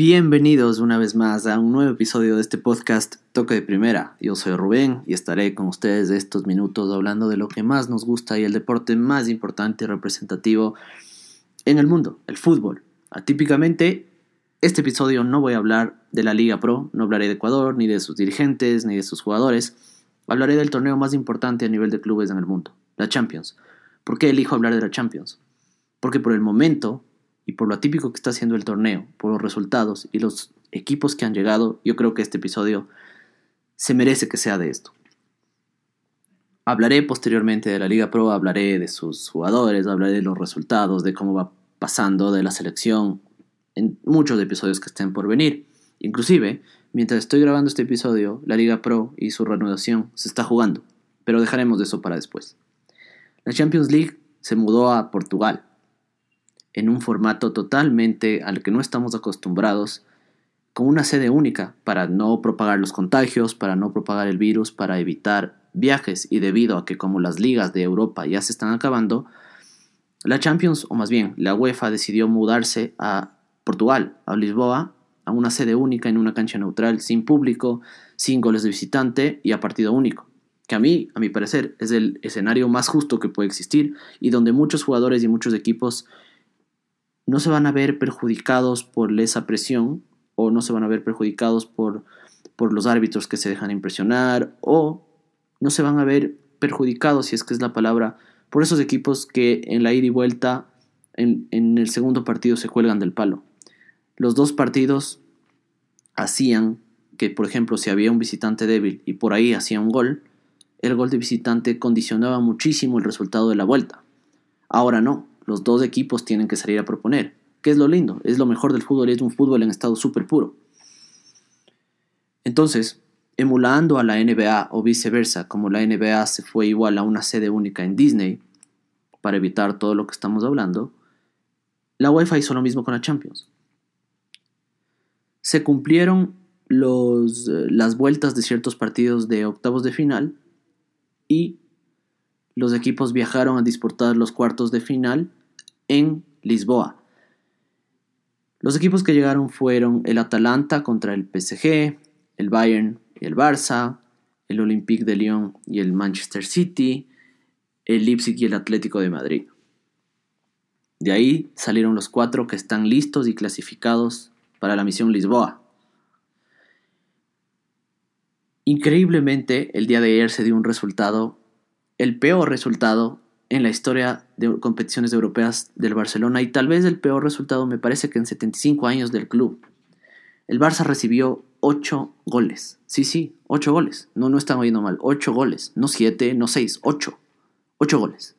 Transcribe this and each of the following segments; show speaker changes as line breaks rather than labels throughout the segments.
Bienvenidos una vez más a un nuevo episodio de este podcast Toque de Primera. Yo soy Rubén y estaré con ustedes estos minutos hablando de lo que más nos gusta y el deporte más importante y representativo en el mundo, el fútbol. Atípicamente, este episodio no voy a hablar de la Liga Pro, no hablaré de Ecuador, ni de sus dirigentes, ni de sus jugadores. Hablaré del torneo más importante a nivel de clubes en el mundo, la Champions. ¿Por qué elijo hablar de la Champions? Porque por el momento y por lo atípico que está haciendo el torneo, por los resultados y los equipos que han llegado, yo creo que este episodio se merece que sea de esto. Hablaré posteriormente de la Liga Pro, hablaré de sus jugadores, hablaré de los resultados, de cómo va pasando de la selección en muchos episodios que estén por venir. Inclusive, mientras estoy grabando este episodio, la Liga Pro y su reanudación se está jugando, pero dejaremos de eso para después. La Champions League se mudó a Portugal, en un formato totalmente al que no estamos acostumbrados, con una sede única para no propagar los contagios, para no propagar el virus, para evitar viajes y debido a que como las ligas de Europa ya se están acabando, la Champions, o más bien la UEFA decidió mudarse a Portugal, a Lisboa, a una sede única en una cancha neutral, sin público, sin goles de visitante y a partido único, que a mí, a mi parecer, es el escenario más justo que puede existir y donde muchos jugadores y muchos equipos no se van a ver perjudicados por esa presión o no se van a ver perjudicados por, por los árbitros que se dejan impresionar o no se van a ver perjudicados, si es que es la palabra, por esos equipos que en la ida y vuelta en, en el segundo partido se cuelgan del palo. Los dos partidos hacían que, por ejemplo, si había un visitante débil y por ahí hacía un gol, el gol de visitante condicionaba muchísimo el resultado de la vuelta. Ahora no, los dos equipos tienen que salir a proponer. ¿Qué es lo lindo? Es lo mejor del fútbol, es un fútbol en estado súper puro. Entonces, emulando a la NBA o viceversa, como la NBA se fue igual a una sede única en Disney, para evitar todo lo que estamos hablando, la UEFA hizo lo mismo con la Champions. Se cumplieron las vueltas de ciertos partidos de octavos de final y los equipos viajaron a disputar los cuartos de final en Lisboa. Los equipos que llegaron fueron el Atalanta contra el PSG, el Bayern y el Barça, el Olympique de Lyon y el Manchester City, el Leipzig y el Atlético de Madrid. De ahí salieron los cuatro que están listos y clasificados para la misión Lisboa. Increíblemente, el día de ayer se dio un resultado, el peor resultado en la historia de competiciones europeas del Barcelona y tal vez el peor resultado me parece que en 75 años del club. El Barça recibió 8 goles. Sí, sí, 8 goles. No, no están oyendo mal. 8 goles. No 7, no 6, 8. 8 goles.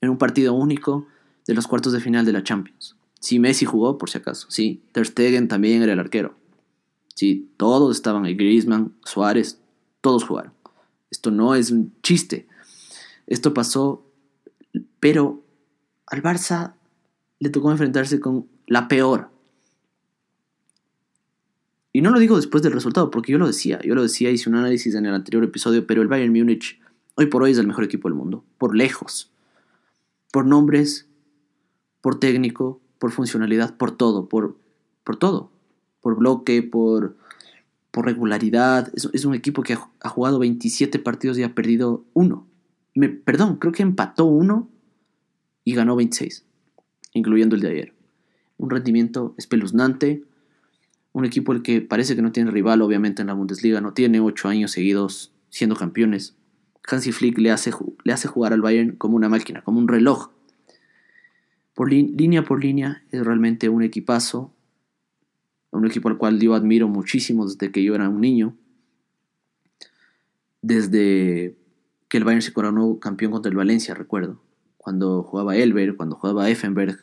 En un partido único de los cuartos de final de la Champions. Sí, Messi jugó, por si acaso. Sí, Ter Stegen también era el arquero. Sí, todos estaban ahí. Griezmann, Suárez, todos jugaron. Esto no es un chiste. Esto pasó pero al Barça le tocó enfrentarse con la peor. Y no lo digo después del resultado, porque yo lo decía, yo lo decía, hice un análisis en el anterior episodio, pero el Bayern Múnich hoy por hoy es el mejor equipo del mundo, por lejos. Por nombres, por técnico, por funcionalidad, por todo, por, por todo. Por bloque, por, por regularidad. Es, un equipo que ha, jugado 27 partidos y ha perdido uno. Me, perdón, creo que empató uno y ganó 26, incluyendo el de ayer. Un rendimiento espeluznante, un equipo el que parece que no tiene rival, obviamente, en la Bundesliga, no tiene ocho años seguidos siendo campeones. Hansi Flick le hace, le hace jugar al Bayern como una máquina, como un reloj. Por línea por línea, es realmente un equipazo, un equipo al cual yo admiro muchísimo desde que yo era un niño. Desde que el Bayern se coronó campeón contra el Valencia, recuerdo cuando jugaba Elber, cuando jugaba Effenberg,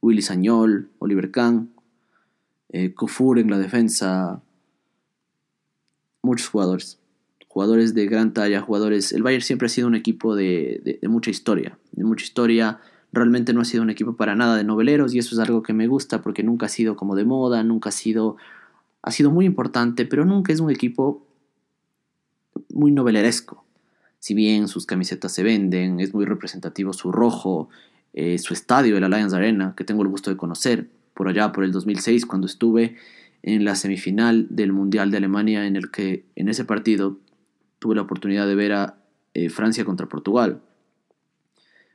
Willy Sañol, Oliver Kahn, eh, en la defensa, muchos jugadores, jugadores de gran talla, jugadores. El Bayern siempre ha sido un equipo de, mucha historia, de mucha historia. Realmente no ha sido un equipo para nada de noveleros y eso es algo que me gusta porque nunca ha sido como de moda, nunca ha sido, ha sido muy importante, pero nunca es un equipo muy noveleresco si bien sus camisetas se venden, es muy representativo su rojo, eh, su estadio, el Allianz Arena, que tengo el gusto de conocer, por allá, por el 2006, cuando estuve en la semifinal del Mundial de Alemania, en el que en ese partido tuve la oportunidad de ver a eh, Francia contra Portugal.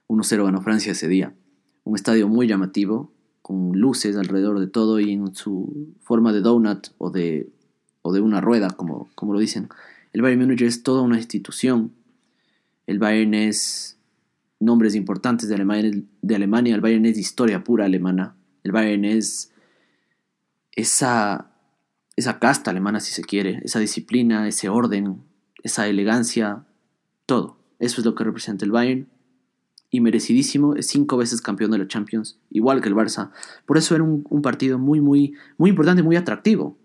1-0 ganó Francia ese día. Un estadio muy llamativo, con luces alrededor de todo y en su forma de donut o de, o de una rueda, como, como lo dicen. El Bayern Múnich es toda una institución. El Bayern es nombres importantes de Alemania. El Bayern es historia pura alemana. El Bayern es esa, esa casta alemana, si se quiere, esa disciplina, ese orden, esa elegancia, todo. Eso es lo que representa el Bayern. Y merecidísimo, es cinco veces campeón de la Champions, igual que el Barça. Por eso era un, partido muy, muy, muy importante, muy atractivo.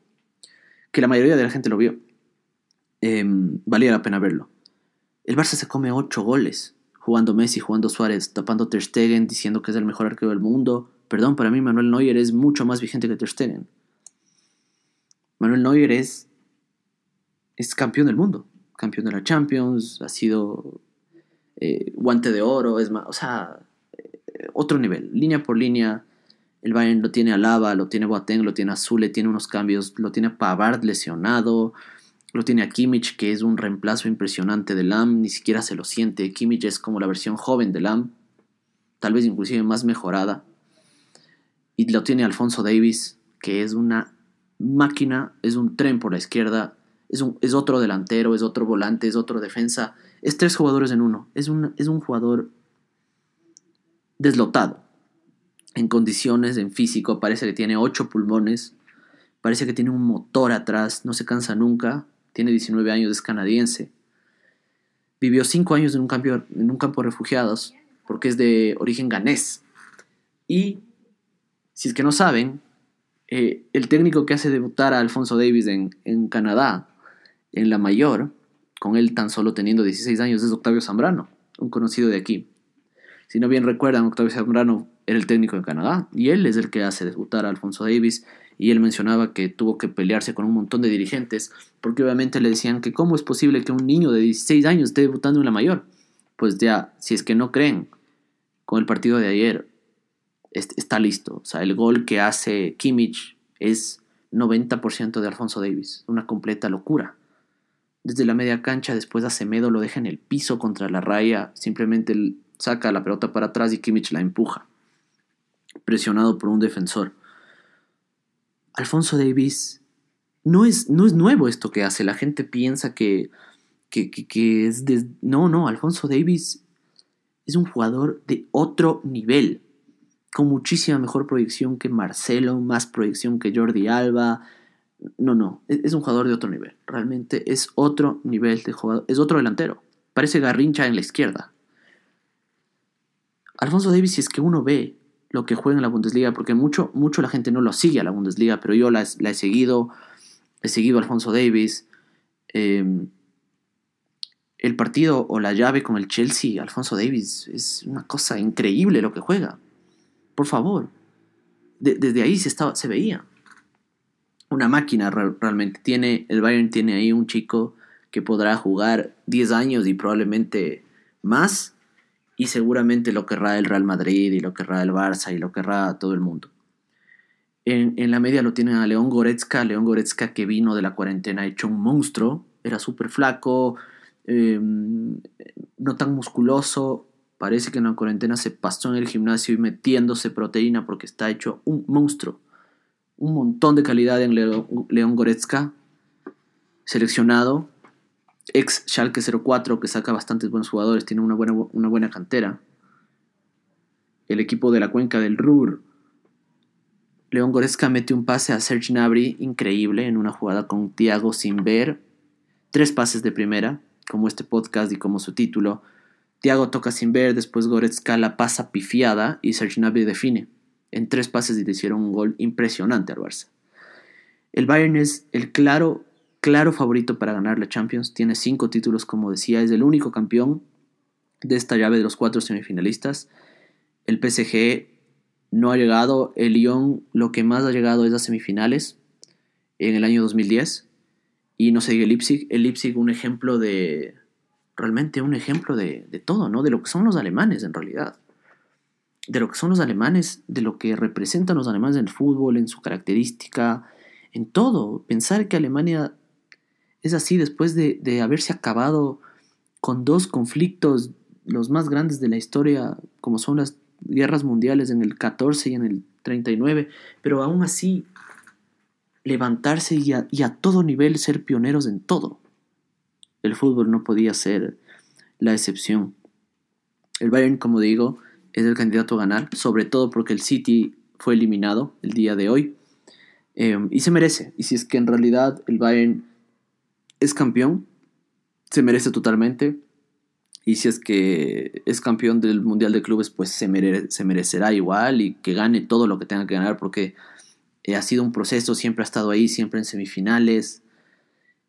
Que la mayoría de la gente lo vio. Em, valía la pena verlo. El Barça se come ocho goles, jugando Messi, jugando Suárez, tapando Ter Stegen, diciendo que es el mejor arquero del mundo. Perdón, para mí Manuel Neuer es mucho más vigente que Ter Stegen. Manuel Neuer es, es campeón del mundo campeón de la Champions, ha sido eh, guante de oro, es más, o sea, eh, otro nivel, línea por línea. El Bayern lo tiene a Lava, lo tiene Boateng, lo tiene a Zule, tiene unos cambios, lo tiene Pavard lesionado, lo tiene a Kimmich, que es un reemplazo impresionante de Lam, ni siquiera se lo siente. Kimmich es como la versión joven de Lam, tal vez inclusive más mejorada. Y lo tiene Alfonso Davis, que es una máquina, es un tren por la izquierda, es, otro delantero, es otro volante, es otro defensa. Es tres jugadores en uno. Es un, es un jugador deslotado. En condiciones, en físico, parece que tiene ocho pulmones. Parece que tiene un motor atrás, no se cansa nunca. Tiene 19 años, es canadiense. Vivió cinco años en un, en un campo de refugiados porque es de origen ganés. Y, si es que no saben, eh, el técnico que hace debutar a Alfonso Davis en, en Canadá en la mayor, con él tan solo teniendo 16 años, es Octavio Zambrano, un conocido de aquí. Si no bien recuerdan, Octavio Zambrano era el técnico de Canadá y él es el que hace debutar a Alfonso Davis y él mencionaba que tuvo que pelearse con un montón de dirigentes porque obviamente le decían que cómo es posible que un niño de 16 años esté debutando en la mayor. Pues ya, si es que no creen, con el partido de ayer está listo. O sea, el gol que hace Kimmich es 90% de Alfonso Davis, una completa locura desde la media cancha, después Acemedo lo deja en el piso contra la raya, simplemente saca la pelota para atrás y Kimmich la empuja, presionado por un defensor. Alfonso Davis no es, no es nuevo esto que hace, la gente piensa que, que, es... De, no, no, Alfonso Davis es un jugador de otro nivel, con muchísima mejor proyección que Marcelo, más proyección que Jordi Alba, no, no, e-, es un jugador de otro nivel. Realmente es otro nivel de jugador. Es otro delantero. Parece Garrincha en la izquierda. Alfonso Davis, si es que uno ve lo que juega en la Bundesliga, porque mucho, mucho la gente no lo sigue a la Bundesliga, pero yo la, he seguido. He seguido a Alfonso Davis. Em, el partido o la llave con el Chelsea, Alfonso Davis, es una cosa increíble lo que juega. Por favor. desde ahí se, estaba, se veía una máquina realmente. Tiene, el Bayern tiene ahí un chico que podrá jugar 10 años y probablemente más. Y seguramente lo querrá el Real Madrid y lo querrá el Barça y lo querrá todo el mundo. En, la media lo tienen a León Goretzka. León Goretzka que vino de la cuarentena hecho un monstruo. Era súper flaco, em, no tan musculoso. Parece que en la cuarentena se pasó en el gimnasio y metiéndose proteína porque está hecho un monstruo un montón de calidad en León Goretzka, seleccionado, ex Schalke 04 que saca bastantes buenos jugadores, tiene una buena, una buena cantera. El equipo de la cuenca del Ruhr. León Goretzka mete un pase a Serge Gnabry increíble en una jugada con Thiago sin ver. Tres pases de primera, como este podcast y como su título. Thiago toca sin ver, después Goretzka la pasa pifiada y Serge Gnabry define en tres pases y le hicieron un gol impresionante al Barça. El Bayern es el claro, claro favorito para ganar la Champions. Tiene cinco títulos, como decía, es el único campeón de esta llave de los cuatro semifinalistas. El PSG no ha llegado, el Lyon lo que más ha llegado es a semifinales en el año 2010 y no sé, el Leipzig, el Leipzig un ejemplo de, realmente un ejemplo de, de todo, ¿no? De lo que son los alemanes en realidad de lo que son los alemanes, de lo que representan los alemanes en el fútbol, en su característica, en todo. Pensar que Alemania es así después de, de haberse acabado con dos conflictos, los más grandes de la historia, como son las guerras mundiales en el 14 y en el 39, pero aún así levantarse y a, todo nivel ser pioneros en todo. El fútbol no podía ser la excepción. El Bayern, como digo, es el candidato a ganar, sobre todo porque el City fue eliminado el día de hoy. Eh, y se merece. Y si es que en realidad el Bayern es campeón, se merece totalmente. Y si es que es campeón del Mundial de Clubes, pues se, se merecerá igual y que gane todo lo que tenga que ganar porque eh, ha sido un proceso, siempre ha estado ahí, siempre en semifinales.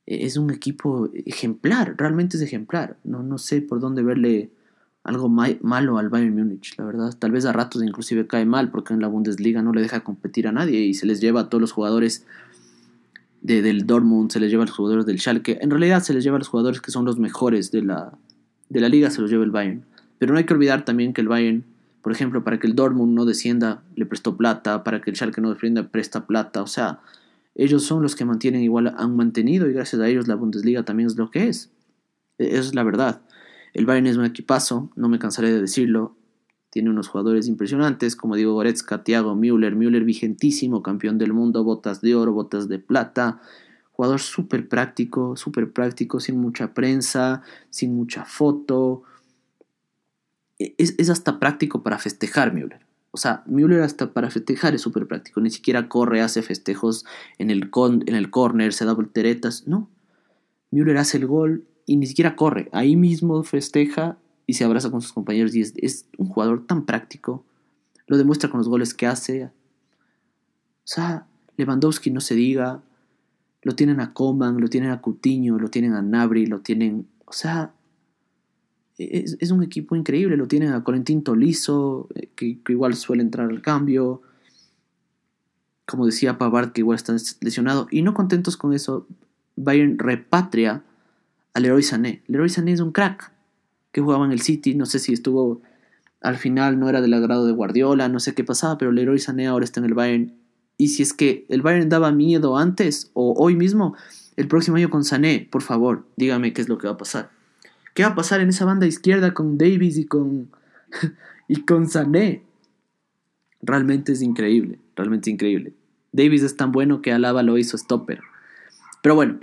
Eh, es un equipo ejemplar, realmente es ejemplar. No, no sé por dónde verle algo malo al Bayern Múnich, la verdad. Tal vez a ratos inclusive cae mal porque en la Bundesliga no le deja competir a nadie y se les lleva a todos los jugadores del Dortmund, se les lleva a los jugadores del Schalke. En realidad se les lleva a los jugadores que son los mejores de la, de la liga, se los lleva el Bayern. Pero no hay que olvidar también que el Bayern, por ejemplo, para que el Dortmund no descienda, le prestó plata, para que el Schalke no descienda, presta plata. O sea, ellos son los que mantienen igual, han mantenido y gracias a ellos la Bundesliga también es lo que es. E, eso es la verdad. El Bayern es un equipazo, no me cansaré de decirlo. Tiene unos jugadores impresionantes, como digo, Goretzka, Thiago Müller, Müller vigentísimo, campeón del mundo, botas de oro, botas de plata. Jugador súper práctico, súper práctico, sin mucha prensa, sin mucha foto. E, es, hasta práctico para festejar Müller. O sea, Müller hasta para festejar es súper práctico. Ni siquiera corre, hace festejos en el, con, en el corner, se da volteretas. No. Müller hace el gol y ni siquiera corre. Ahí mismo festeja y se abraza con sus compañeros y es, un jugador tan práctico. Lo demuestra con los goles que hace. O sea, Lewandowski no se diga. Lo tienen a Coman, lo tienen a Cutiño, lo tienen a Nabri, lo tienen... O sea, es, un equipo increíble. Lo tienen a Colentín Tolizo, eh, que, igual suele entrar al cambio. Como decía Pavard, que igual está lesionado. Y no contentos con eso, Bayern repatria a Leroy Sané. Leroy Sané es un crack que jugaba en el City, no sé si estuvo al final, no era del agrado de Guardiola, no sé qué pasaba, pero Leroy Sané ahora está en el Bayern. Y si es que el Bayern daba miedo antes o hoy mismo, el próximo año con Sané, por favor, dígame qué es lo que va a pasar. ¿Qué va a pasar en esa banda izquierda con Davis y con y con Sané? Realmente es increíble, realmente increíble. Davis es tan bueno que Alaba lo hizo stopper. Pero bueno,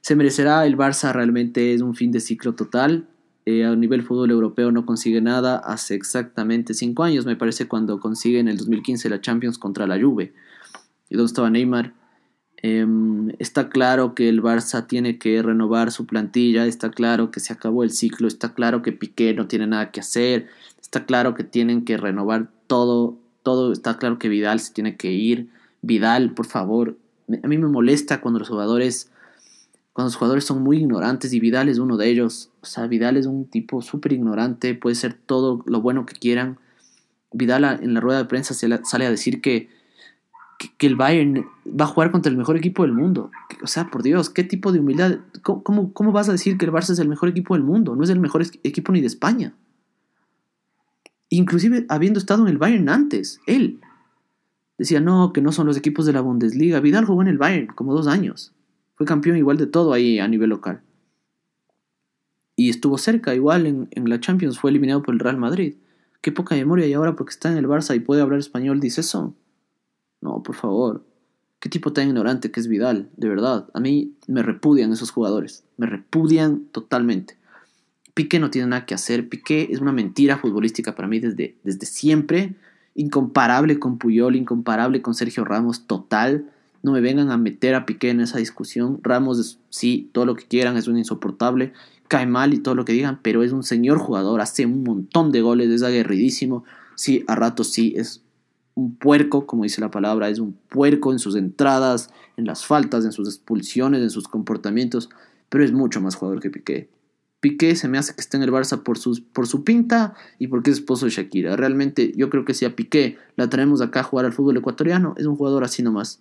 se merecerá el Barça, realmente es un fin de ciclo total. Eh, a nivel fútbol europeo no consigue nada hace exactamente cinco años, me parece, cuando consigue en el 2015 la Champions contra la Juve. ¿Y dónde estaba Neymar? Em, está claro que el Barça tiene que renovar su plantilla, está claro que se acabó el ciclo, está claro que Piqué no tiene nada que hacer, está claro que tienen que renovar todo, todo, está claro que Vidal se tiene que ir. Vidal, por favor, a mí me molesta cuando los jugadores cuando los jugadores son muy ignorantes y Vidal es uno de ellos. O sea, Vidal es un tipo súper ignorante, puede ser todo lo bueno que quieran. Vidal en la rueda de prensa sale a decir que, que, el Bayern va a jugar contra el mejor equipo del mundo. O sea, por Dios, ¿qué tipo de humildad? ¿Cómo, cómo, vas a decir que el Barça es el mejor equipo del mundo? No es el mejor equipo ni de España. Inclusive habiendo estado en el Bayern antes, él decía, no, que no son los equipos de la Bundesliga. Vidal jugó en el Bayern como dos años. Fue campeón igual de todo ahí a nivel local. Y estuvo cerca, igual en, la Champions, fue eliminado por el Real Madrid. Qué poca memoria y ahora porque está en el Barça y puede hablar español dice eso. No, por favor. Qué tipo tan ignorante que es Vidal, de verdad. A mí me repudian esos jugadores. Me repudian totalmente. Piqué no tiene nada que hacer. Piqué es una mentira futbolística para mí desde, desde siempre. Incomparable con Puyol, incomparable con Sergio Ramos, total. No me vengan a meter a Piqué en esa discusión. Ramos, sí, todo lo que quieran, es un insoportable. Cae mal y todo lo que digan, pero es un señor jugador. Hace un montón de goles, es aguerridísimo. Sí, a ratos sí, es un puerco, como dice la palabra. Es un puerco en sus entradas, en las faltas, en sus expulsiones, en sus comportamientos. Pero es mucho más jugador que Piqué. Piqué se me hace que está en el Barça por, sus, por su pinta y porque es esposo de Shakira. Realmente yo creo que si a Piqué la traemos acá a jugar al fútbol ecuatoriano, es un jugador así nomás.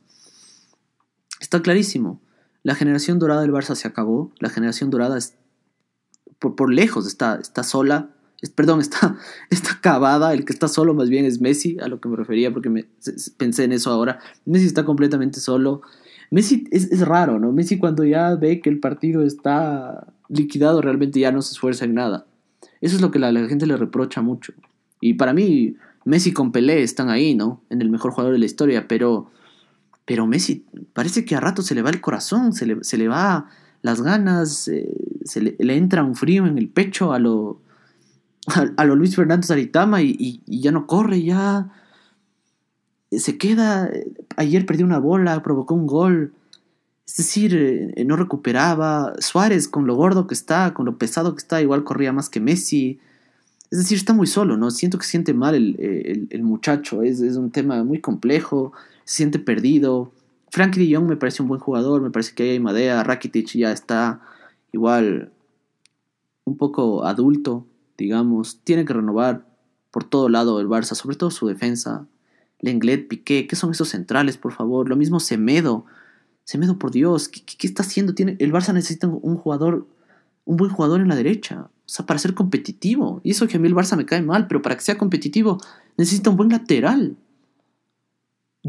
Está clarísimo. La generación dorada del Barça se acabó. La generación dorada es, por, lejos está, está sola. perdón, está, está acabada, el que está solo más bien es Messi, a lo que me refería porque me, pensé en eso ahora. Messi está completamente solo. Messi es, es, raro, ¿no? Messi cuando ya ve que el partido está liquidado realmente ya no se esfuerza en nada. Eso es lo que la, la gente le reprocha mucho. Y para mí, Messi con Pelé están ahí, ¿no? En el mejor jugador de la historia, pero, pero Messi parece que a rato se le va el corazón, se le, se le va las ganas, eh, se le, entra un frío en el pecho a lo, a, lo Luis Fernando Saritama y, y, ya no corre, ya se queda. Ayer perdió una bola, provocó un gol. Es decir, eh, no recuperaba. Suárez, con lo gordo que está, con lo pesado que está, igual corría más que Messi. Es decir, está muy solo, ¿no? Siento que siente mal el, el, el muchacho. Es, es, un tema muy complejo. Se siente perdido. Frankie de Jong me parece un buen jugador. Me parece que hay Madea. Rakitic ya está igual un poco adulto digamos, tiene que renovar por todo lado el Barça, sobre todo su defensa. Lenglet, Piqué, ¿qué son esos centrales, por favor? Lo mismo Semedo. Semedo, por Dios, ¿qué, qué está haciendo? Tiene, el Barça necesita un jugador, un buen jugador en la derecha. O sea, para ser competitivo. Y eso que a mí el Barça me cae mal, pero para que sea competitivo necesita un buen lateral.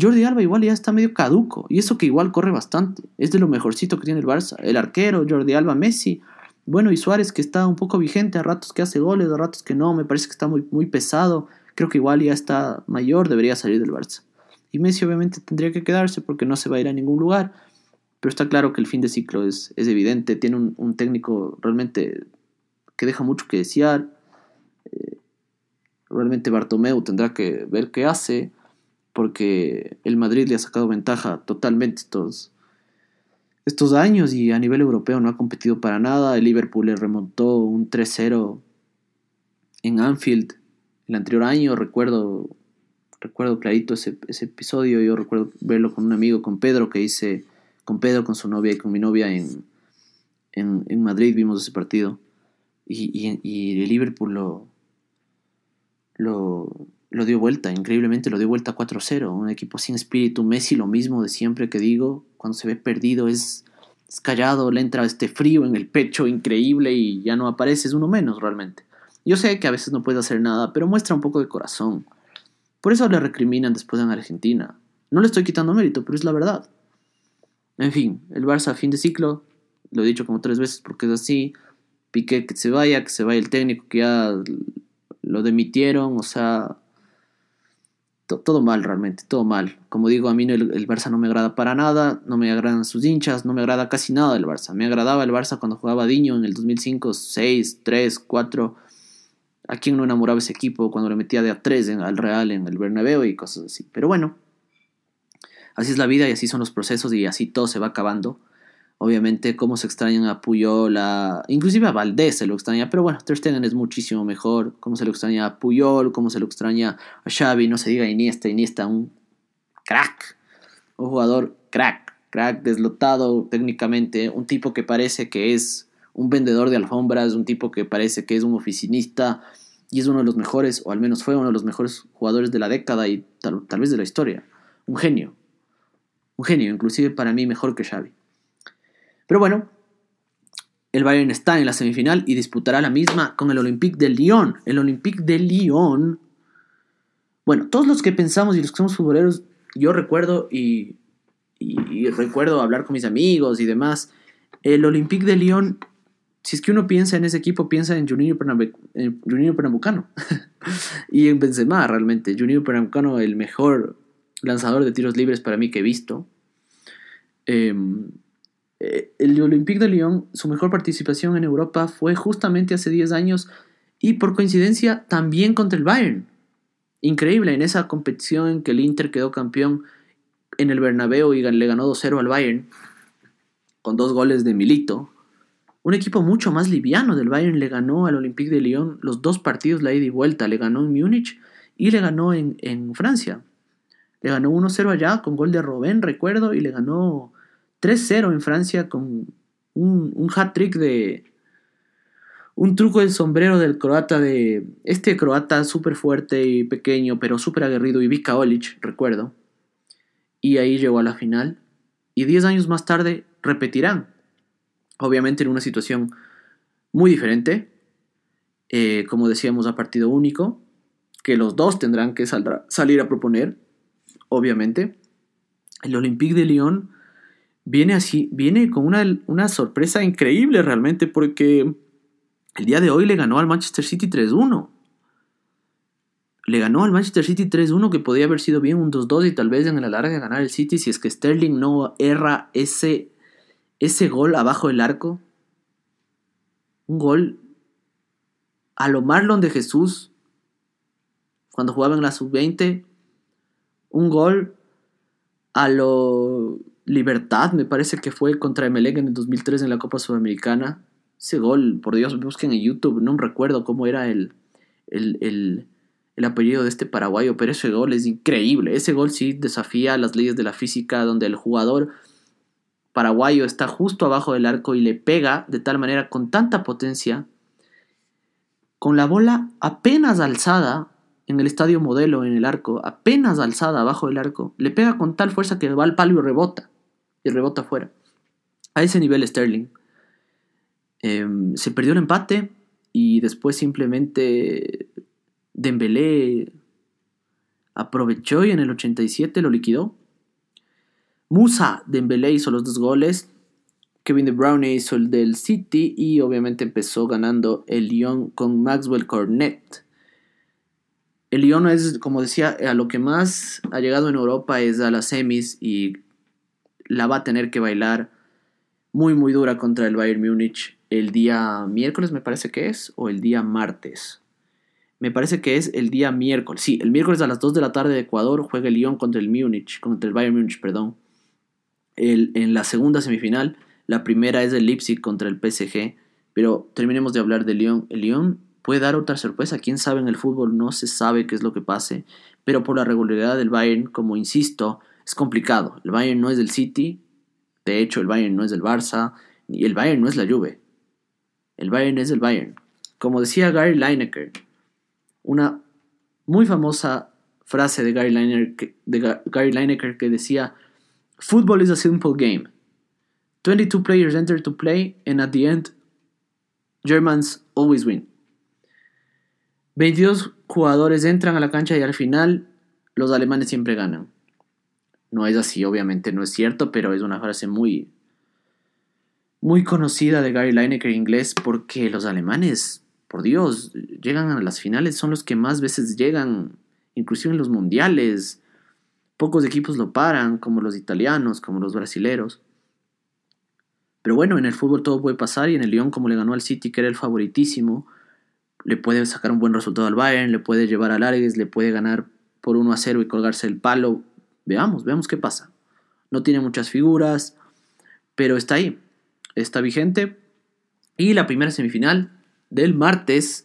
Jordi Alba igual ya está medio caduco. Y eso que igual corre bastante. Es de lo mejorcito que tiene el Barça. El arquero, Jordi Alba, Messi. Bueno, y Suárez que está un poco vigente, a ratos que hace goles, a ratos que no, me parece que está muy, muy pesado. Creo que igual ya está mayor, debería salir del Barça. Y Messi obviamente tendría que quedarse porque no se va a ir a ningún lugar. Pero está claro que el fin de ciclo es, es evidente. Tiene un, técnico realmente que deja mucho que desear. Eh, realmente Bartomeu tendrá que ver qué hace porque el Madrid le ha sacado ventaja totalmente estos, estos años y a nivel europeo no ha competido para nada. El Liverpool le remontó un 3-0 en Anfield el anterior año. Recuerdo, recuerdo clarito ese, ese, episodio. Yo recuerdo verlo con un amigo, con Pedro, que hice con Pedro, con su novia y con mi novia en, en, en Madrid. Vimos ese partido. Y, y, y el Liverpool lo, lo, lo dio vuelta, increíblemente lo dio vuelta 4-0. Un equipo sin espíritu. Messi, lo mismo de siempre que digo, cuando se ve perdido es, callado, le entra este frío en el pecho increíble y ya no aparece, es uno menos realmente. Yo sé que a veces no puede hacer nada, pero muestra un poco de corazón. Por eso le recriminan después en Argentina. No le estoy quitando mérito, pero es la verdad. En fin, el Barça a fin de ciclo, lo he dicho como tres veces porque es así. Piqué que se vaya, que se vaya el técnico, que ya lo demitieron, o sea, todo mal realmente, todo mal. Como digo, a mí el, el, Barça no me agrada para nada, no me agradan sus hinchas, no me agrada casi nada del Barça. Me agradaba el Barça cuando jugaba Diño en el 2005, 6, 3, 4. ¿A quién no enamoraba ese equipo cuando le metía de a 3 en, al Real en el Bernabéu y cosas así? Pero bueno, así es la vida y así son los procesos y así todo se va acabando. Obviamente, cómo se extrañan a Puyol, a... inclusive a Valdés se lo extraña, pero bueno, Ter es muchísimo mejor. Cómo se lo extraña a Puyol, cómo se lo extraña a Xavi, no se diga Iniesta, Iniesta, un crack, un jugador crack, crack deslotado técnicamente, un tipo que parece que es un vendedor de alfombras, un tipo que parece que es un oficinista y es uno de los mejores, o al menos fue uno de los mejores jugadores de la década y tal, tal vez de la historia. Un genio, un genio, inclusive para mí mejor que Xavi. Pero bueno, el Bayern está en la semifinal y disputará la misma con el Olympique de Lyon. El Olympique de Lyon. Bueno, todos los que pensamos y los que somos futboleros, yo recuerdo y, recuerdo hablar con mis amigos y demás. El Olympique de Lyon, si es que uno piensa en ese equipo, piensa en Junior Pernambucano y en Benzema realmente. Junior Pernambucano, el mejor lanzador de tiros libres para mí que he visto. Eh, eh, el Olympique de Lyon, su mejor participación en Europa fue justamente hace 10 años y por coincidencia también contra el Bayern. Increíble, en esa competición en que el Inter quedó campeón en el Bernabéu y le ganó 2-0 al Bayern con dos goles de Milito. Un equipo mucho más liviano del Bayern le ganó al Olympique de Lyon los dos partidos la ida y vuelta. Le ganó en Múnich y le ganó en, Francia. Le ganó 1-0 allá con gol de Robben, recuerdo, y le ganó 3-0 en Francia con un, hat-trick de... Un truco del sombrero del croata de... Este croata súper fuerte y pequeño, pero súper aguerrido, Ivica Olic, recuerdo. Y ahí llegó a la final. Y 10 años más tarde repetirán. Obviamente en una situación muy diferente. eh, como decíamos, a partido único, que los dos tendrán que salir a proponer, obviamente. El Olympique de Lyon viene así, viene con una, sorpresa increíble realmente, porque el día de hoy le ganó al Manchester City 3-1 le ganó al Manchester City 3-1 que podía haber sido bien un 2-2 y tal vez en la larga ganar el City si es que Sterling no erra ese, ese gol abajo del arco. Un gol a lo Marlon de Jesús cuando jugaba en la sub-20. Un gol a lo Libertad, me parece que fue contra Emelec en el 2003 en la Copa Sudamericana. Ese gol, por Dios, busquen en YouTube, no recuerdo cómo era el, el el apellido de este paraguayo, pero ese gol es increíble. Ese gol sí desafía las leyes de la física donde el jugador paraguayo está justo abajo del arco y le pega de tal manera con tanta potencia, con la bola apenas alzada en el estadio modelo, en el arco, apenas alzada abajo del arco, le pega con tal fuerza que va al palo y rebota, y rebota afuera. A ese nivel Sterling. Em, se perdió el empate y después simplemente Dembélé aprovechó y en el 87 lo liquidó. Musa Dembélé hizo los dos goles. Kevin De Bruyne hizo el del City y obviamente empezó ganando el Lyon con Maxwell Cornet. El Lyon es, como decía, a lo que más ha llegado en Europa es a las semis y la va a tener que bailar muy muy dura contra el Bayern Múnich el día miércoles me parece que es o el día martes me parece que es el día miércoles. Sí, el miércoles a las 2 de la tarde de Ecuador juega el Lyon contra el Múnich, contra el Bayern Múnich, perdón. en la segunda semifinal, la primera es el Leipzig contra el PSG, pero terminemos de hablar del Lyon. El Lyon puede dar otra sorpresa, quién sabe en el fútbol, no se sabe qué es lo que pase, pero por la regularidad del Bayern, como insisto, es complicado. El Bayern no es del City, de hecho el Bayern no es del Barça, y el Bayern no es la Juve. El Bayern es el Bayern. Como decía Gary Lineker, una muy famosa frase de Gary, Lineker, de Gary Lineker que decía, Football is a simple game. 22 players enter to play and at the end, Germans always win. 22 jugadores entran a la cancha y al final los alemanes siempre ganan. No es así, obviamente no es cierto, pero es una frase muy muy conocida de Gary Lineker inglés porque los alemanes por Dios, llegan a las finales, son los que más veces llegan, inclusive en los mundiales. Pocos equipos lo paran, como los italianos, como los brasileros. Pero bueno, en el fútbol todo puede pasar y en el Lyon, como le ganó al City, que era el favoritísimo, le puede sacar un buen resultado al Bayern, le puede llevar a Largues, le puede ganar por 1 a 0 y colgarse el palo. Veamos, veamos qué pasa. No tiene muchas figuras, pero está ahí, está vigente. Y la primera semifinal del martes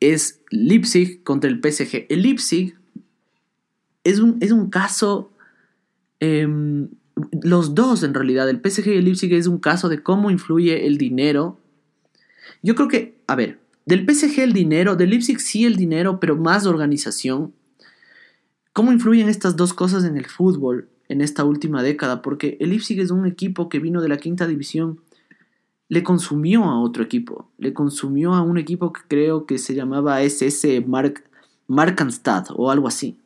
es Leipzig contra el PSG. El Leipzig es un, es un caso, em, los dos en realidad, el PSG y el Leipzig es un caso de cómo influye el dinero. Yo creo que, a ver, del PSG el dinero, del Leipzig sí el dinero, pero más organización. ¿Cómo influyen estas dos cosas en el fútbol en esta última década? Porque el Leipzig es un equipo que vino de la quinta división le consumió a otro equipo, le consumió a un equipo que creo que se llamaba SS Mark, Markanstad o algo así.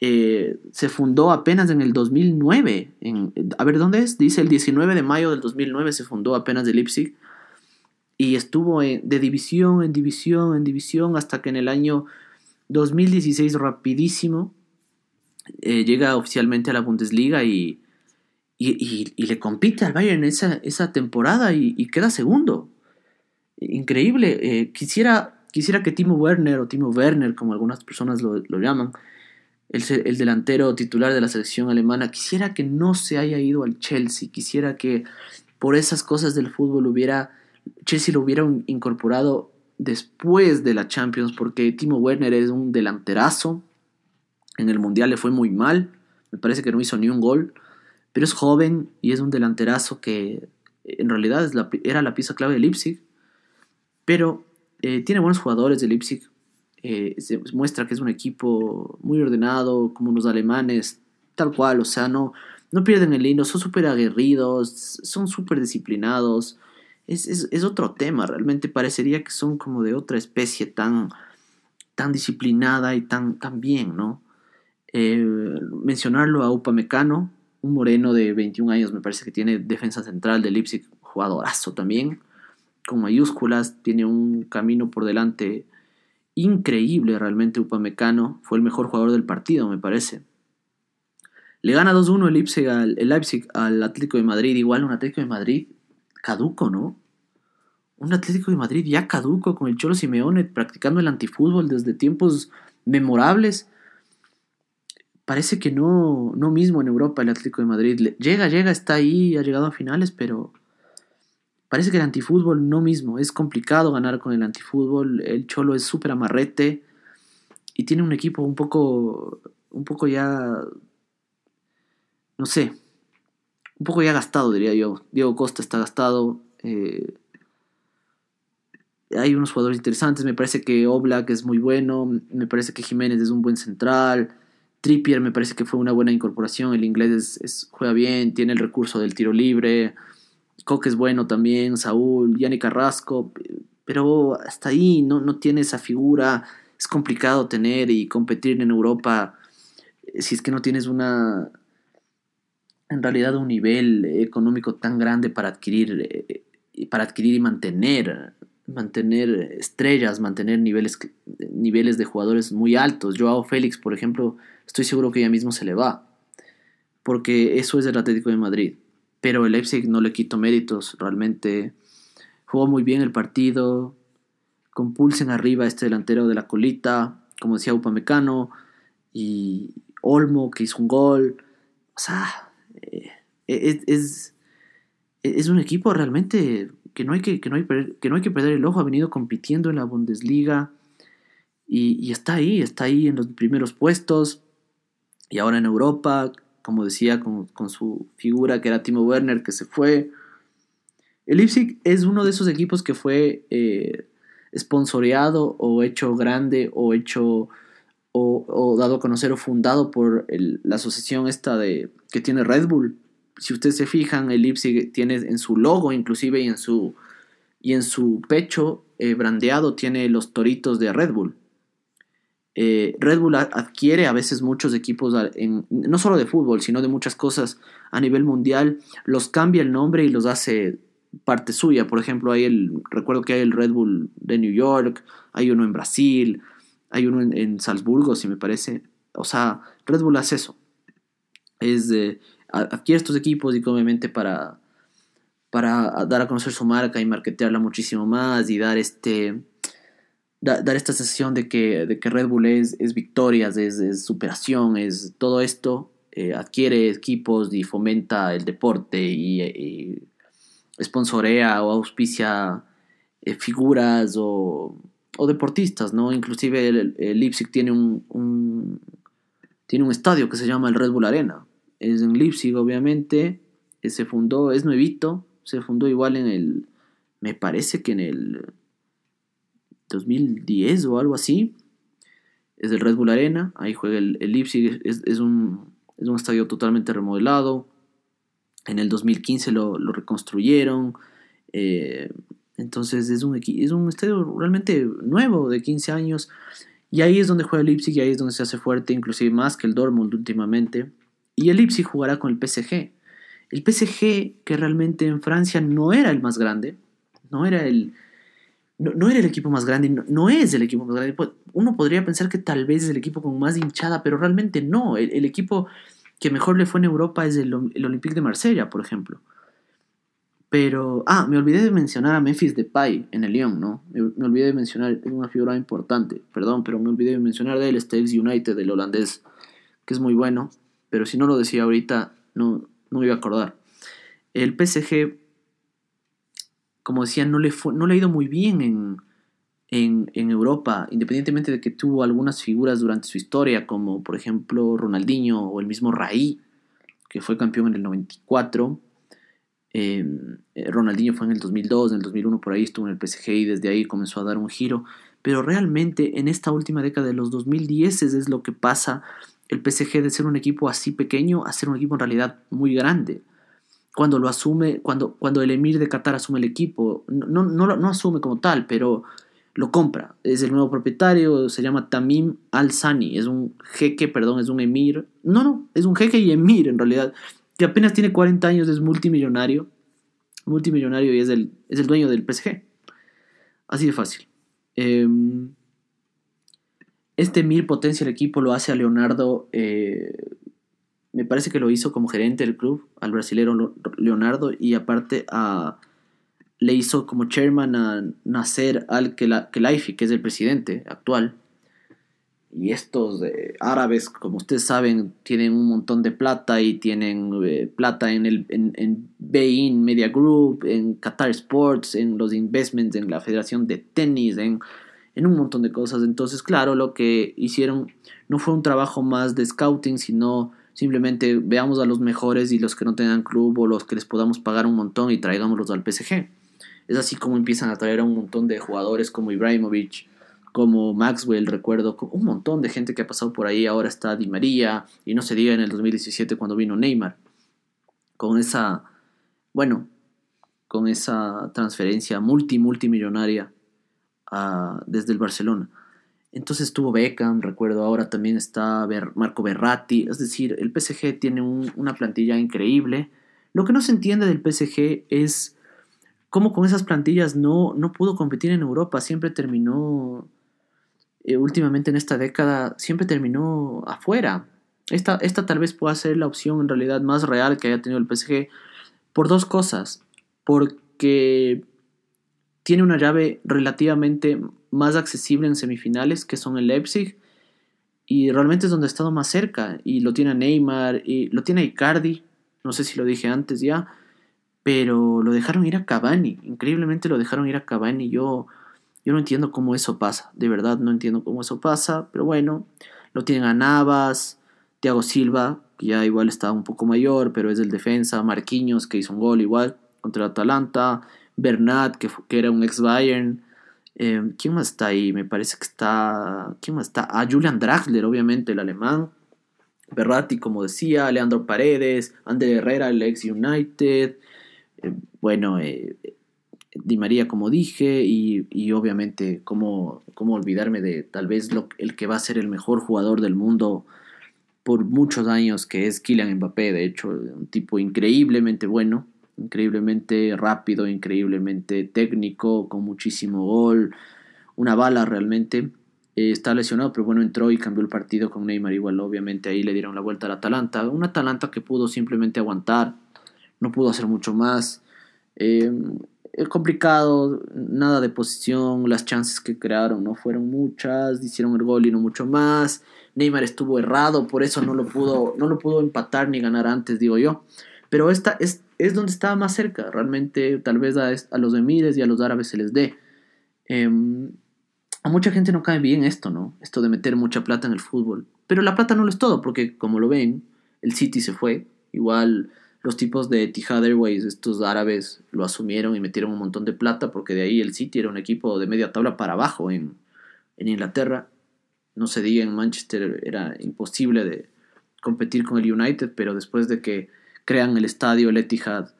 Eh, se fundó apenas en el 2009. En, a ver, ¿dónde es? Dice el 19 de mayo del 2009 se fundó apenas de Leipzig y estuvo de división en división en división hasta que en el año 2016 rapidísimo eh, llega oficialmente a la Bundesliga y y, le compite al Bayern esa, esa temporada y, queda segundo. Increíble. Eh, quisiera, quisiera que Timo Werner o Timo Werner, como algunas personas lo, llaman, el, el, delantero titular de la selección alemana, quisiera que no se haya ido al Chelsea. Quisiera que por esas cosas del fútbol hubiera Chelsea lo hubiera incorporado después de la Champions, porque Timo Werner es un delanterazo. En el Mundial le fue muy mal. Me parece que no hizo ni un gol pero es joven y es un delanterazo que en realidad era la pieza clave de Leipzig, pero eh, tiene buenos jugadores de Leipzig, eh, se muestra que es un equipo muy ordenado, como los alemanes, tal cual, o sea, no, no pierden el hilo, son súper aguerridos, son súper disciplinados, es, otro tema, realmente parecería que son como de otra especie tan, tan disciplinada y tan, tan bien, ¿no? Eh, mencionarlo a Upamecano, un moreno de 21 años, me parece que tiene defensa central de Leipzig, jugadorazo también, con mayúsculas, tiene un camino por delante increíble realmente Upamecano, fue el mejor jugador del partido, me parece. Le gana 2-1 el Leipzig, al, al Atlético de Madrid, igual un Atlético de Madrid caduco, ¿no? Un Atlético de Madrid ya caduco con el Cholo Simeone practicando el antifútbol desde tiempos memorables. Parece que no, no mismo en Europa el Atlético de Madrid. Llega, llega, está ahí, ha llegado a finales, pero parece que el antifútbol no mismo. Es complicado ganar con el antifútbol. El Cholo es súper amarrete y tiene un equipo un poco, un poco ya, no sé, un poco ya gastado, diría yo. Diego Costa está gastado. Eh, hay unos jugadores interesantes. Me parece que Oblak es muy bueno. Me parece que Jiménez es un buen central. Trippier me parece que fue una buena incorporación. El inglés es, juega bien, tiene el recurso del tiro libre. Coque es bueno también. Saúl, Yanni Carrasco. Pero hasta ahí no, no tiene esa figura. Es complicado tener y competir en Europa eh, si es que no tienes una. En realidad, un nivel económico tan grande para adquirir, eh, para adquirir y mantener mantener estrellas, mantener niveles, niveles de jugadores muy altos. Joao Félix, por ejemplo, estoy seguro que ya mismo se le va, porque eso es el Atlético de Madrid. Pero el Leipzig no le quito méritos, realmente jugó muy bien el partido, con Pulsen arriba este delantero de la colita, como decía Upamecano, y Olmo que hizo un gol. O sea, eh, es, es un equipo realmente que no hay que, no hay, que, no hay que perder el ojo, ha venido compitiendo en la Bundesliga y, está ahí, está ahí en los primeros puestos y ahora en Europa, como decía, con, su figura que era Timo Werner que se fue. El Leipzig es uno de esos equipos que fue eh, o hecho grande o hecho o, dado a conocer o fundado por la asociación esta de que tiene Red Bull si ustedes se fijan, el Leipzig tiene en su logo, inclusive, y en su, y en su pecho eh, brandeado, tiene los toritos de Red Bull. Eh, Red Bull adquiere a veces muchos equipos, no solo de fútbol, sino de muchas cosas a nivel mundial, los cambia el nombre y los hace parte suya. Por ejemplo, hay el, recuerdo que hay el Red Bull de New York, hay uno en Brasil, hay uno en, Salzburgo, si me parece. O sea, Red Bull hace eso. Es de, adquiere estos equipos y obviamente para, para dar a conocer su marca y marketearla muchísimo más y dar este dar esta sensación de que, de que Red Bull es, es victorias, es, superación, es todo esto, eh, adquiere equipos y fomenta el deporte y, y sponsorea o auspicia eh, figuras o, o, deportistas, ¿no? Inclusive el, el Leipzig tiene un, tiene un estadio que se llama el Red Bull Arena, es en Leipzig, obviamente. Eh, se fundó, es nuevito, se fundó igual en el, me parece que en el 2010 o algo así. Es el Red Bull Arena, ahí juega el, Leipzig, es, un, es un estadio totalmente remodelado. En el 2015 lo, lo reconstruyeron. Eh, entonces es un, es un estadio realmente nuevo, de 15 años. Y ahí es donde juega el Leipzig y ahí es donde se hace fuerte, inclusive más que el Dortmund últimamente. Y el Leipzig jugará con el PSG. El PSG, que realmente en Francia no era el más grande, no era el, no, era el equipo más grande, no, es el equipo más grande. Uno podría pensar que tal vez es el equipo con más hinchada, pero realmente no. El, equipo que mejor le fue en Europa es el, Olympique de Marsella, por ejemplo. Pero, ah, me olvidé de mencionar a Memphis Depay en el Lyon, ¿no? Me, olvidé de mencionar, una figura importante, perdón, pero me olvidé de mencionar de él, United, del holandés, que es muy bueno pero si no lo decía ahorita, no, no me iba a acordar. El PSG, como decía, no le, no le ha ido muy bien en, en, Europa, independientemente de que tuvo algunas figuras durante su historia, como por ejemplo Ronaldinho o el mismo Raí, que fue campeón en el 94. Em, eh, Ronaldinho fue en el 2002, en el 2001 por ahí estuvo en el PSG y desde ahí comenzó a dar un giro. Pero realmente en esta última década de los 2010 es lo que pasa el PSG de ser un equipo así pequeño a ser un equipo en realidad muy grande. cuando lo asume, cuando, cuando el emir de Qatar asume el equipo, no, no, no, asume como tal, pero lo compra. Es el nuevo propietario, se llama Tamim Al-Sani, es un jeque, perdón, es un emir. No, no, es un jeque y emir en realidad, que apenas tiene 40 años, es multimillonario. Multimillonario y es el, es el dueño del PSG. Así de fácil. Em, este emir potencia el equipo, lo hace a Leonardo. Eh, me parece que lo hizo como gerente del club, al brasilero Leonardo, y aparte le hizo como chairman a Nasser al-Khelaifi, que es el presidente actual. Y estos árabes, como ustedes saben, tienen un montón de plata y tienen eh, plata en el en Bein Media Group, en Qatar Sports, en los investments, en la Federación de Tenis, en, en un montón de cosas. Entonces, claro, lo que hicieron no fue un trabajo más de scouting, sino simplemente veamos a los mejores y los que no tengan club o los que les podamos pagar un montón y traigámoslos al PSG. Es así como empiezan a traer a un montón de jugadores como Ibrahimovic, como Maxwell, recuerdo, un montón de gente que ha pasado por ahí. Ahora está Di María, y no se diga en el 2017 cuando vino Neymar. Con esa, bueno, con esa transferencia multi, multimillonaria desde el Barcelona. Entonces estuvo Beckham, recuerdo, ahora también está Marco Berratti. Es decir, el PSG tiene una plantilla increíble. Lo que no se entiende del PSG es cómo con esas plantillas no, no pudo competir en Europa, siempre terminó, eh, últimamente en esta década, siempre terminó afuera. Esta, esta tal vez pueda ser la opción en realidad más real que haya tenido el PSG por dos cosas. Porque tiene una llave relativamente más accesible en semifinales, que son el Leipzig, y realmente es donde ha estado más cerca. Y lo tiene Neymar, y lo tiene Icardi, no sé si lo dije antes ya, pero lo dejaron ir a Cavani, increíblemente lo dejaron ir a Cavani, yo, yo no entiendo cómo eso pasa, de verdad no entiendo cómo eso pasa, pero bueno, lo tienen a Navas, Thiago Silva, que ya igual está un poco mayor, pero es el defensa, Marquinhos, que hizo un gol igual contra Atalanta, Bernat, que, que era un ex Bayern, eh, ¿quién más está ahí? Me parece que está, ¿quién más está? Ah, Julian Draxler, obviamente, el alemán, Berratti, como decía, Leandro Paredes, Ander Herrera, el ex United, eh, bueno, eh, Di María, como dije, y, obviamente, cómo, cómo, olvidarme de tal vez lo, el que va a ser el mejor jugador del mundo por muchos años, que es Kylian Mbappé, de hecho, un tipo increíblemente bueno, increíblemente rápido, increíblemente técnico, con muchísimo gol, una bala realmente. Eh, está lesionado, pero bueno, entró y cambió el partido con Neymar igual, obviamente ahí le dieron la vuelta al Atalanta, un Atalanta que pudo simplemente aguantar no pudo hacer mucho más. Eh, es complicado, nada de posición, las chances que crearon no fueron muchas, hicieron el gol y no mucho más. Neymar estuvo errado, por eso no lo pudo, no lo pudo empatar ni ganar antes, digo yo. Pero esta es, es donde estaba más cerca, realmente tal vez a, los emires y a los árabes se les dé. Em, a mucha gente no cae bien esto, ¿no? Esto de meter mucha plata en el fútbol. Pero la plata no lo es todo, porque como lo ven, el City se fue, igual los tipos de Etihad Airways, estos árabes, lo asumieron y metieron un montón de plata porque de ahí el City era un equipo de media tabla para abajo en, Inglaterra. No se diga en Manchester, era imposible de competir con el United, pero después de que crean el estadio, el Etihad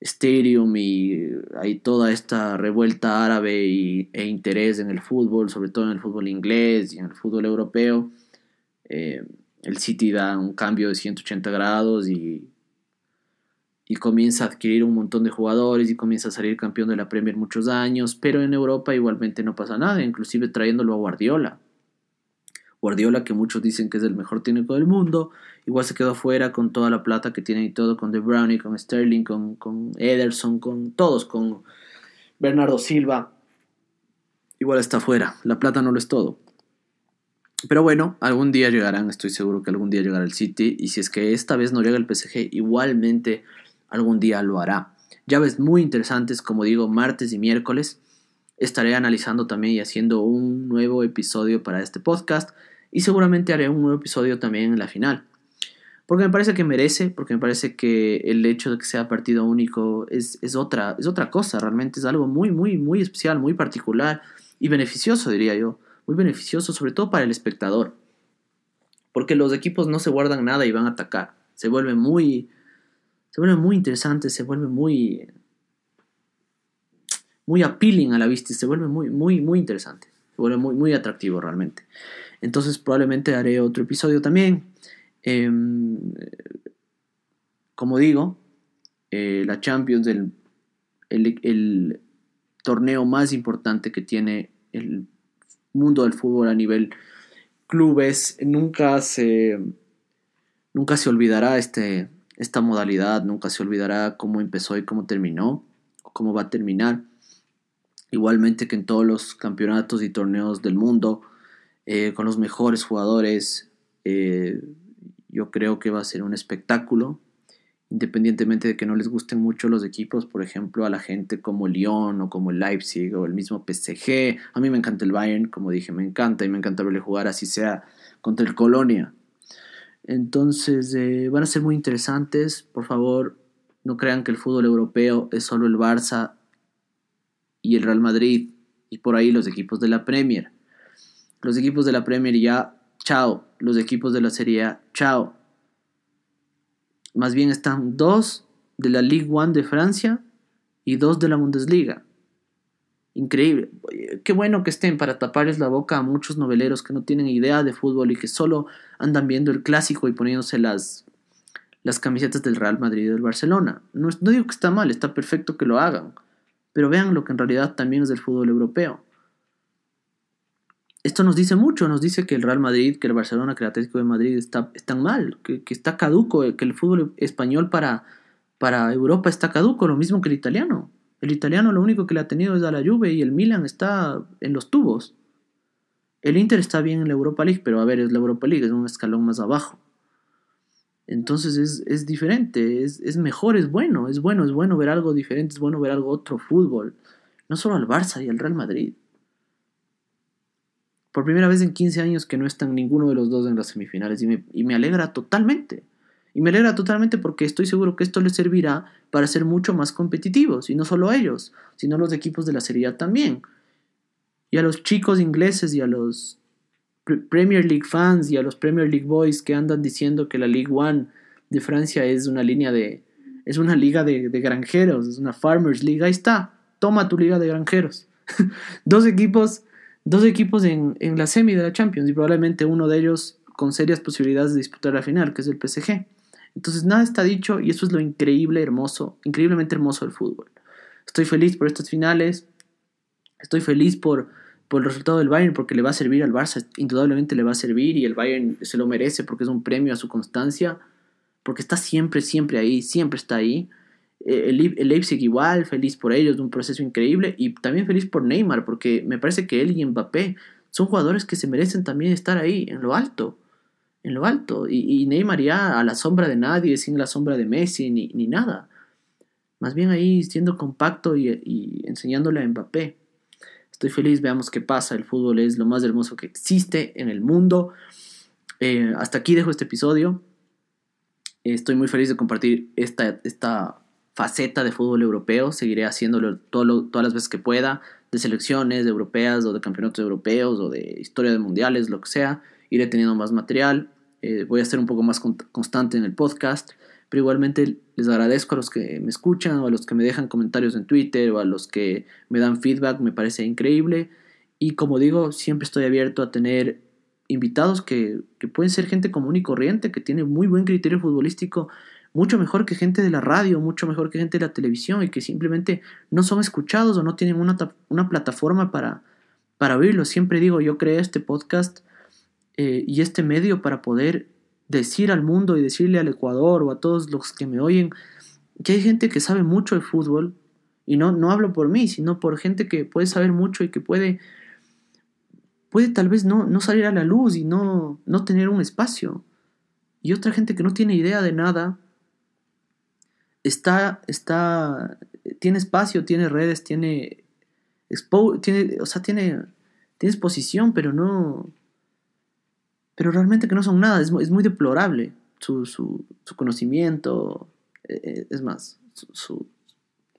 Stadium y hay toda esta revuelta árabe y, e interés en el fútbol, sobre todo en el fútbol inglés y en el fútbol europeo, eh, el City da un cambio de 180 grados y y comienza a adquirir un montón de jugadores y comienza a salir campeón de la Premier muchos años, pero en Europa igualmente no pasa nada, inclusive trayéndolo a Guardiola. Guardiola, que muchos dicen que es el mejor técnico del mundo, igual se quedó fuera con toda la plata que tiene y todo, con De Bruyne, con Sterling, con, con Ederson, con todos, con Bernardo Silva. Igual está fuera, la plata no lo es todo. Pero bueno, algún día llegarán, estoy seguro que algún día llegará el City, y si es que esta vez no llega el PSG, igualmente algún día lo hará. Llaves muy interesantes, como digo, martes y miércoles. Estaré analizando también y haciendo un nuevo episodio para este podcast y seguramente haré un nuevo episodio también en la final. Porque me parece que merece, porque me parece que el hecho de que sea partido único es, es, otra, es otra cosa, realmente es algo muy, muy, muy especial, muy particular y beneficioso, diría yo. Muy beneficioso, sobre todo para el espectador. Porque los equipos no se guardan nada y van a atacar. Se vuelve muy, se vuelve muy interesante, se vuelve muy muy appealing a la vista, se vuelve muy muy muy interesante, se vuelve muy muy atractivo realmente. Entonces probablemente haré otro episodio también. Em, como digo, eh, la Champions, el, torneo más importante que tiene el mundo del fútbol a nivel clubes, nunca se, nunca se olvidará este, esta modalidad, nunca se olvidará cómo empezó y cómo terminó, o cómo va a terminar. Igualmente que en todos los campeonatos y torneos del mundo, eh, con los mejores jugadores, eh, yo creo que va a ser un espectáculo independientemente de que no les gusten mucho los equipos, por ejemplo, a la gente como Lyon o como el Leipzig o el mismo PSG. A mí me encanta el Bayern, como dije, me encanta y me encanta verle jugar así sea contra el Colonia. Entonces eh, van a ser muy interesantes. Por favor, no crean que el fútbol europeo es solo el Barça y el Real Madrid y por ahí los equipos de la Premier. Los equipos de la Premier ya, chao. Los equipos de la Serie A, chao más bien están dos de la Ligue 1 de Francia y dos de la Bundesliga. Increíble. Qué bueno que estén para taparles la boca a muchos noveleros que no tienen idea de fútbol y que solo andan viendo el clásico y poniéndose las, las camisetas del Real Madrid y del Barcelona. No, no digo que está mal, está perfecto que lo hagan. Pero vean lo que en realidad también es del fútbol europeo esto nos dice mucho, nos dice que el Real Madrid, que el Barcelona, que el Atlético de Madrid está, están mal, que, está caduco, que el fútbol español para, para Europa está caduco, lo mismo que el italiano. El italiano lo único que le ha tenido es a la Juve y el Milan está en los tubos. El Inter está bien en la Europa League, pero a ver, es la Europa League, es un escalón más abajo. Entonces es, es diferente, es, es, mejor, es bueno, es bueno, es bueno ver algo diferente, es bueno ver algo otro fútbol. No solo al Barça y al Real Madrid. Por primera vez en 15 años que no están ninguno de los dos en las semifinales y me, y me alegra totalmente. Y me alegra totalmente porque estoy seguro que esto les servirá para ser mucho más competitivos. Y no solo ellos, sino los equipos de la Serie A también. Y a los chicos ingleses y a los Premier League fans y a los Premier League boys que andan diciendo que la League One de Francia es una línea de. es una liga de, de granjeros, es una Farmers League. Ahí está. Toma tu liga de granjeros. Dos equipos dos equipos en, la semi de la Champions y probablemente uno de ellos con serias posibilidades de disputar la final, que es el PSG. Entonces nada está dicho y eso es lo increíble, hermoso, increíblemente hermoso del fútbol. Estoy feliz por estas finales, estoy feliz por, por el resultado del Bayern porque le va a servir al Barça, indudablemente le va a servir y el Bayern se lo merece porque es un premio a su constancia, porque está siempre, siempre ahí, siempre está ahí. Eh, el, Leipzig igual, feliz por ellos, de un proceso increíble y también feliz por Neymar, porque me parece que él y Mbappé son jugadores que se merecen también estar ahí, en lo alto, en lo alto. Y, Neymar ya a la sombra de nadie, sin la sombra de Messi ni, ni nada. Más bien ahí siendo compacto y, enseñándole a Mbappé. Estoy feliz, veamos qué pasa. El fútbol es lo más hermoso que existe en el mundo. Eh, hasta aquí dejo este episodio. Estoy muy feliz de compartir esta, esta faceta de fútbol europeo, seguiré haciéndolo todas las veces que pueda, de selecciones de europeas o de campeonatos europeos o de historia de mundiales, lo que sea, iré teniendo más material, eh, voy a ser un poco más constante en el podcast, pero igualmente les agradezco a los que me escuchan o a los que me dejan comentarios en Twitter o a los que me dan feedback, me parece increíble. Y como digo, siempre estoy abierto a tener invitados que, que pueden ser gente común y corriente, que tiene muy buen criterio futbolístico, mucho mejor que gente de la radio, mucho mejor que gente de la televisión y que simplemente no son escuchados o no tienen una, una plataforma para, para oírlo. Siempre digo, yo creé este podcast eh, y este medio para poder decir al mundo y decirle al Ecuador o a todos los que me oyen que hay gente que sabe mucho de fútbol y no, no hablo por mí, sino por gente que puede saber mucho y que puede, puede tal vez no, no salir a la luz y no, no tener un espacio. Y otra gente que no tiene idea de nada está, está, tiene espacio, tiene redes, tiene, tiene, o sea, tiene, tiene exposición, pero no, pero realmente que no son nada, es, es muy deplorable su, su, su conocimiento, eh, es más, su,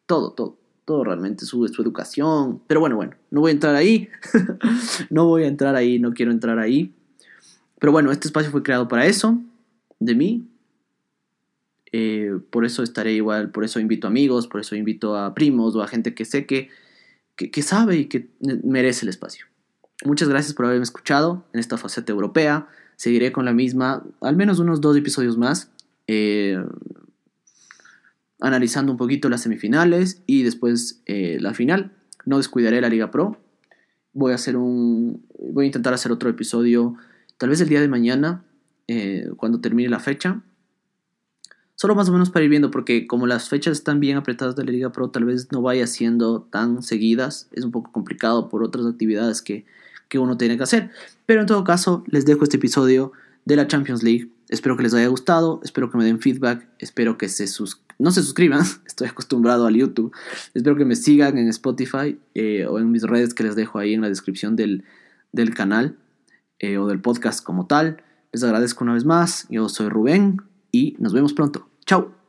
todo, todo, todo realmente, su, su educación, pero bueno, bueno, no voy a entrar ahí, no voy a entrar ahí, no quiero entrar ahí, pero bueno, este espacio fue creado para eso, de mí, Eh, por eso estaré igual, por eso invito amigos, por eso invito a primos o a gente que sé que, que, sabe y que merece el espacio. Muchas gracias por haberme escuchado en esta faceta europea. Seguiré con la misma, al menos unos dos episodios más, eh, analizando un poquito las semifinales y después eh, la final. No descuidaré la Liga Pro. Voy a hacer un, voy a intentar hacer otro episodio, tal vez el día de mañana, cuando termine la fecha Solo más o menos para ir viendo, porque como las fechas están bien apretadas de la Liga Pro, tal vez no vaya siendo tan seguidas. Es un poco complicado por otras actividades que, uno tiene que hacer. Pero en todo caso, les dejo este episodio de la Champions League. Espero que les haya gustado, espero que me den feedback, espero que se sus no se suscriban, estoy acostumbrado al YouTube. Espero que me sigan en Spotify eh, o en mis redes que les dejo ahí en la descripción del, canal eh, o del podcast como tal. Les agradezco una vez más, yo soy Rubén y nos vemos pronto. Chao.